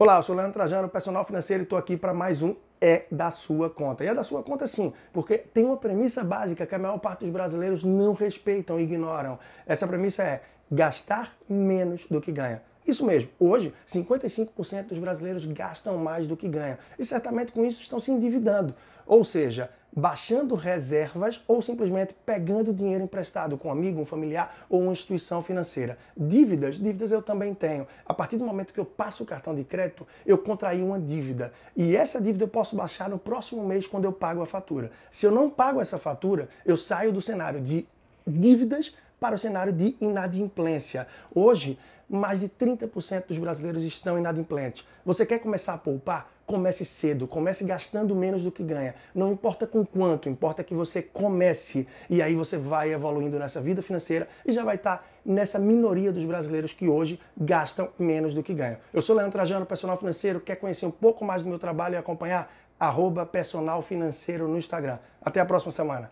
Olá, eu sou o Leandro Trajano, personal financeiro, e estou aqui para mais um É da Sua Conta. E é da sua conta sim, porque tem uma premissa básica que a maior parte dos brasileiros não respeitam e ignoram. Essa premissa é gastar menos do que ganha. Isso mesmo, hoje 55% dos brasileiros gastam mais do que ganham e certamente com isso estão se endividando, ou seja, baixando reservas ou simplesmente pegando dinheiro emprestado com um amigo, um familiar ou uma instituição financeira. Dívidas, dívidas eu também tenho. A partir do momento que eu passo o cartão de crédito, eu contraí uma dívida e essa dívida eu posso baixar no próximo mês quando eu pago a fatura. Se eu não pago essa fatura, eu saio do cenário de dívidas para o cenário de inadimplência. Hoje, mais de 30% dos brasileiros estão inadimplentes. Você quer começar a poupar? Comece cedo, comece gastando menos do que ganha. Não importa com quanto, importa que você comece. E aí você vai evoluindo nessa vida financeira e já vai estar nessa minoria dos brasileiros que hoje gastam menos do que ganham. Eu sou Leandro Trajano, personal financeiro. Quer conhecer um pouco mais do meu trabalho e acompanhar? Arroba personal financeiro no Instagram. Até a próxima semana.